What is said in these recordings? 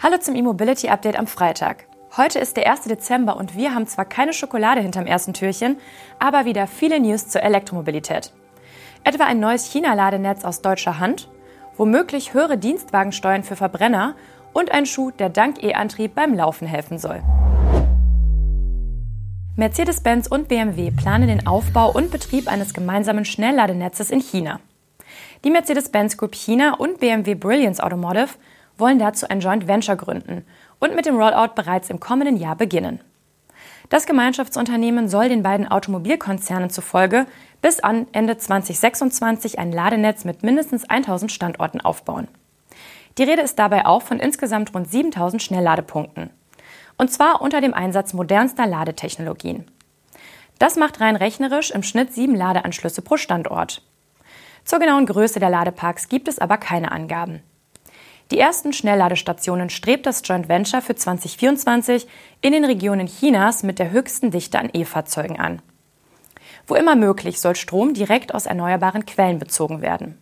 Hallo zum E-Mobility Update am Freitag. Heute ist der 1. Dezember und wir haben zwar keine Schokolade hinterm ersten Türchen, aber wieder viele News zur Elektromobilität. Etwa ein neues China-Ladenetz aus deutscher Hand, womöglich höhere Dienstwagensteuern für Verbrenner und ein Schuh, der dank E-Antrieb beim Laufen helfen soll. Mercedes-Benz und BMW planen den Aufbau und Betrieb eines gemeinsamen Schnellladenetzes in China. Die Mercedes-Benz Group China und BMW Brilliance Automotive wollen dazu ein Joint Venture gründen und mit dem Rollout bereits im kommenden Jahr beginnen. Das Gemeinschaftsunternehmen soll den beiden Automobilkonzernen zufolge bis an Ende 2026 ein Ladenetz mit mindestens 1000 Standorten aufbauen. Die Rede ist dabei auch von insgesamt rund 7000 Schnellladepunkten. Und zwar unter dem Einsatz modernster Ladetechnologien. Das macht rein rechnerisch im Schnitt sieben Ladeanschlüsse pro Standort. Zur genauen Größe der Ladeparks gibt es aber keine Angaben. Die ersten Schnellladestationen strebt das Joint Venture für 2024 in den Regionen Chinas mit der höchsten Dichte an E-Fahrzeugen an. Wo immer möglich soll Strom direkt aus erneuerbaren Quellen bezogen werden.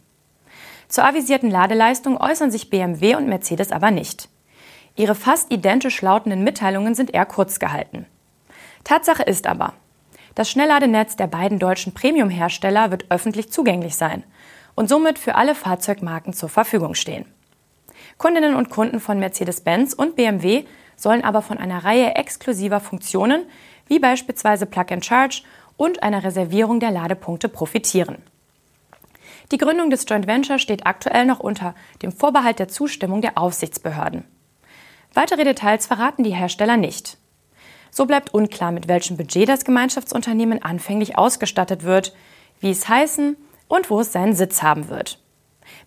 Zur avisierten Ladeleistung äußern sich BMW und Mercedes aber nicht. Ihre fast identisch lautenden Mitteilungen sind eher kurz gehalten. Tatsache ist aber, das Schnellladenetz der beiden deutschen Premium-Hersteller wird öffentlich zugänglich sein und somit für alle Fahrzeugmarken zur Verfügung stehen. Kundinnen und Kunden von Mercedes-Benz und BMW sollen aber von einer Reihe exklusiver Funktionen, wie beispielsweise Plug and Charge und einer Reservierung der Ladepunkte profitieren. Die Gründung des Joint Venture steht aktuell noch unter dem Vorbehalt der Zustimmung der Aufsichtsbehörden. Weitere Details verraten die Hersteller nicht. So bleibt unklar, mit welchem Budget das Gemeinschaftsunternehmen anfänglich ausgestattet wird, wie es heißen und wo es seinen Sitz haben wird.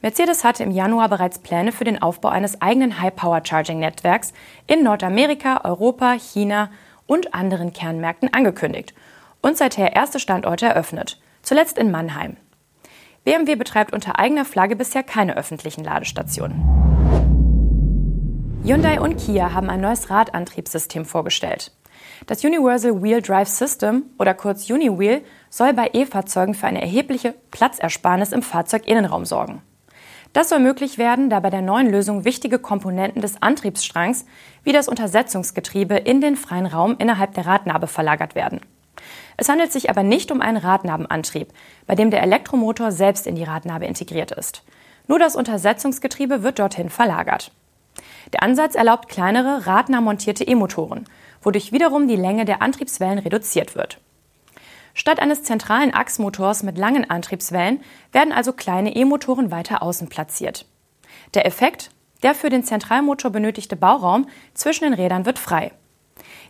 Mercedes hatte im Januar bereits Pläne für den Aufbau eines eigenen High-Power-Charging-Netzwerks in Nordamerika, Europa, China und anderen Kernmärkten angekündigt und seither erste Standorte eröffnet, zuletzt in Mannheim. BMW betreibt unter eigener Flagge bisher keine öffentlichen Ladestationen. Hyundai und Kia haben ein neues Radantriebssystem vorgestellt. Das Universal Wheel Drive System oder kurz UniWheel soll bei E-Fahrzeugen für eine erhebliche Platzersparnis im Fahrzeuginnenraum sorgen. Das soll möglich werden, da bei der neuen Lösung wichtige Komponenten des Antriebsstrangs wie das Untersetzungsgetriebe in den freien Raum innerhalb der Radnabe verlagert werden. Es handelt sich aber nicht um einen Radnabenantrieb, bei dem der Elektromotor selbst in die Radnabe integriert ist. Nur das Untersetzungsgetriebe wird dorthin verlagert. Der Ansatz erlaubt kleinere, radnah montierte E-Motoren, wodurch wiederum die Länge der Antriebswellen reduziert wird. Statt eines zentralen Achsmotors mit langen Antriebswellen werden also kleine E-Motoren weiter außen platziert. Der Effekt? Der für den Zentralmotor benötigte Bauraum zwischen den Rädern wird frei.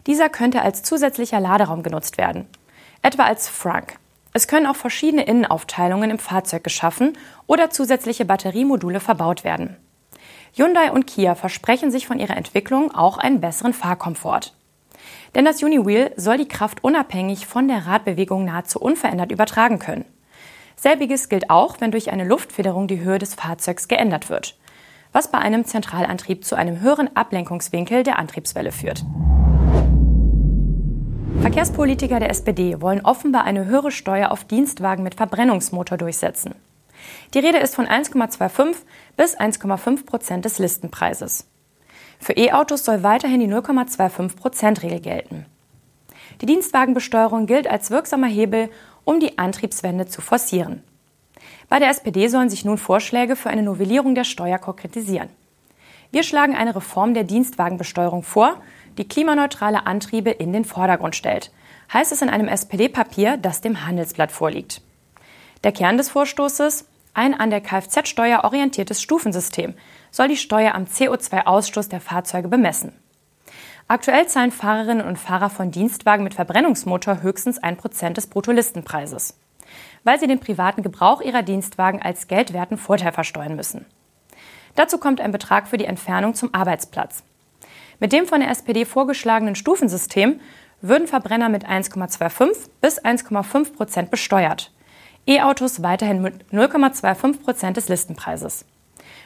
Dieser könnte als zusätzlicher Laderaum genutzt werden, etwa als Frunk. Es können auch verschiedene Innenaufteilungen im Fahrzeug geschaffen oder zusätzliche Batteriemodule verbaut werden. Hyundai und Kia versprechen sich von ihrer Entwicklung auch einen besseren Fahrkomfort. Denn das Uniwheel soll die Kraft unabhängig von der Radbewegung nahezu unverändert übertragen können. Selbiges gilt auch, wenn durch eine Luftfederung die Höhe des Fahrzeugs geändert wird, was bei einem Zentralantrieb zu einem höheren Ablenkungswinkel der Antriebswelle führt. Verkehrspolitiker der SPD wollen offenbar eine höhere Steuer auf Dienstwagen mit Verbrennungsmotor durchsetzen. Die Rede ist von 1,25 bis 1,5 Prozent des Listenpreises. Für E-Autos soll weiterhin die 0,25-Prozent-Regel gelten. Die Dienstwagenbesteuerung gilt als wirksamer Hebel, um die Antriebswende zu forcieren. Bei der SPD sollen sich nun Vorschläge für eine Novellierung der Steuer konkretisieren. Wir schlagen eine Reform der Dienstwagenbesteuerung vor, die klimaneutrale Antriebe in den Vordergrund stellt, heißt es in einem SPD-Papier, das dem Handelsblatt vorliegt. Der Kern des Vorstoßes ein an der Kfz-Steuer orientiertes Stufensystem soll die Steuer am CO2-Ausstoß der Fahrzeuge bemessen. Aktuell zahlen Fahrerinnen und Fahrer von Dienstwagen mit Verbrennungsmotor höchstens ein Prozent des Bruttolistenpreises, weil sie den privaten Gebrauch ihrer Dienstwagen als geldwerten Vorteil versteuern müssen. Dazu kommt ein Betrag für die Entfernung zum Arbeitsplatz. Mit dem von der SPD vorgeschlagenen Stufensystem würden Verbrenner mit 1,25 bis 1,5 Prozent besteuert. E-Autos weiterhin mit 0,25 Prozent des Listenpreises.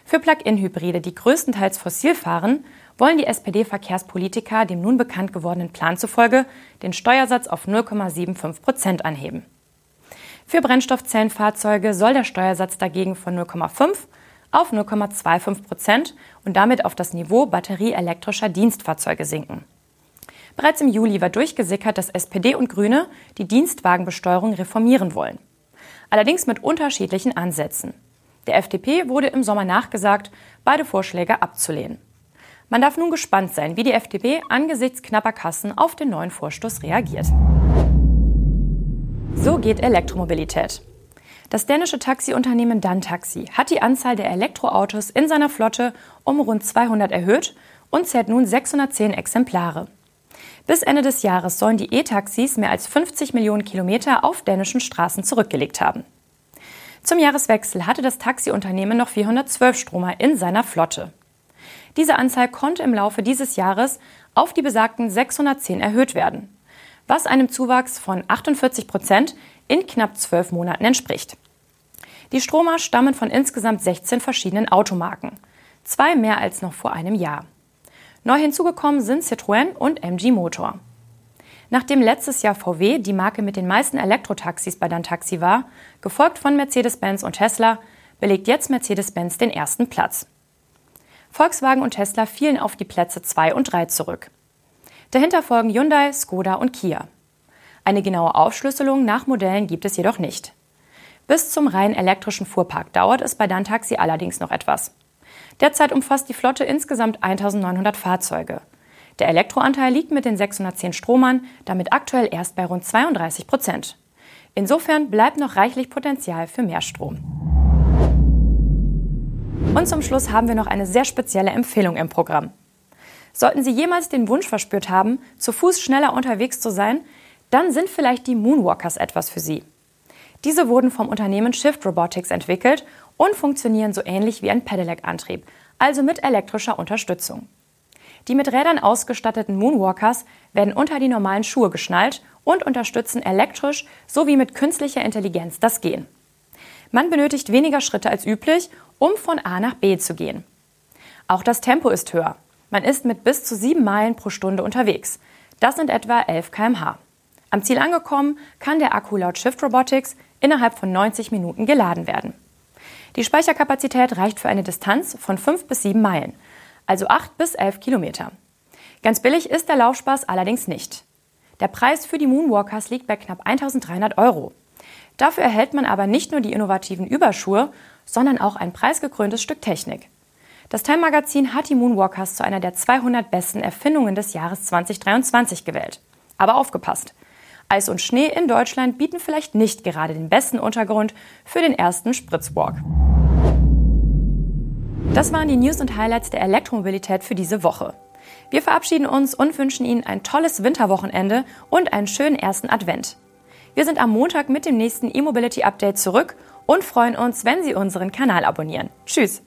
Für Plug-in-Hybride, die größtenteils fossil fahren, wollen die SPD-Verkehrspolitiker dem nun bekannt gewordenen Plan zufolge den Steuersatz auf 0,75 Prozent anheben. Für Brennstoffzellenfahrzeuge soll der Steuersatz dagegen von 0,5 auf 0,25 Prozent und damit auf das Niveau batterieelektrischer Dienstfahrzeuge sinken. Bereits im Juli war durchgesickert, dass SPD und Grüne die Dienstwagenbesteuerung reformieren wollen. Allerdings mit unterschiedlichen Ansätzen. Der FDP wurde im Sommer nachgesagt, beide Vorschläge abzulehnen. Man darf nun gespannt sein, wie die FDP angesichts knapper Kassen auf den neuen Vorstoß reagiert. So geht Elektromobilität. Das dänische Taxiunternehmen Dantaxi hat die Anzahl der Elektroautos in seiner Flotte um rund 200 erhöht und zählt nun 610 Exemplare. Bis Ende des Jahres sollen die E-Taxis mehr als 50 Millionen Kilometer auf dänischen Straßen zurückgelegt haben. Zum Jahreswechsel hatte das Taxiunternehmen noch 412 Stromer in seiner Flotte. Diese Anzahl konnte im Laufe dieses Jahres auf die besagten 610 erhöht werden, was einem Zuwachs von 48 Prozent in knapp zwölf Monaten entspricht. Die Stromer stammen von insgesamt 16 verschiedenen Automarken, zwei mehr als noch vor einem Jahr. Neu hinzugekommen sind Citroën und MG Motor. Nachdem letztes Jahr VW die Marke mit den meisten Elektrotaxis bei Dantaxi war, gefolgt von Mercedes-Benz und Tesla, belegt jetzt Mercedes-Benz den ersten Platz. Volkswagen und Tesla fielen auf die Plätze 2 und 3 zurück. Dahinter folgen Hyundai, Skoda und Kia. Eine genaue Aufschlüsselung nach Modellen gibt es jedoch nicht. Bis zum rein elektrischen Fuhrpark dauert es bei Dantaxi allerdings noch etwas. Derzeit umfasst die Flotte insgesamt 1900 Fahrzeuge. Der Elektroanteil liegt mit den 610 Stromern damit aktuell erst bei rund 32 Prozent. Insofern bleibt noch reichlich Potenzial für mehr Strom. Und zum Schluss haben wir noch eine sehr spezielle Empfehlung im Programm. Sollten Sie jemals den Wunsch verspürt haben, zu Fuß schneller unterwegs zu sein, dann sind vielleicht die Moonwalkers etwas für Sie. Diese wurden vom Unternehmen Shift Robotics entwickelt und funktionieren so ähnlich wie ein Pedelec-Antrieb, also mit elektrischer Unterstützung. Die mit Rädern ausgestatteten Moonwalkers werden unter die normalen Schuhe geschnallt und unterstützen elektrisch sowie mit künstlicher Intelligenz das Gehen. Man benötigt weniger Schritte als üblich, um von A nach B zu gehen. Auch das Tempo ist höher. Man ist mit bis zu sieben Meilen pro Stunde unterwegs. Das sind etwa 11 km/h. Am Ziel angekommen, kann der Akku laut Shift Robotics innerhalb von 90 Minuten geladen werden. Die Speicherkapazität reicht für eine Distanz von 5 bis 7 Meilen also 8 bis 11 Kilometer. Ganz billig ist der Laufspaß allerdings nicht. Der Preis für die Moonwalkers liegt bei knapp 1300 Euro. Dafür erhält man aber nicht nur die innovativen Überschuhe, sondern auch ein preisgekröntes Stück Technik. Das Time Magazin hat die Moonwalkers zu einer der 200 besten Erfindungen des Jahres 2023 gewählt. Aber aufgepasst! Eis und Schnee in Deutschland bieten vielleicht nicht gerade den besten Untergrund für den ersten Spritzwalk. Das waren die News und Highlights der Elektromobilität für diese Woche. Wir verabschieden uns und wünschen Ihnen ein tolles Winterwochenende und einen schönen ersten Advent. Wir sind am Montag mit dem nächsten E-Mobility Update zurück und freuen uns, wenn Sie unseren Kanal abonnieren. Tschüss!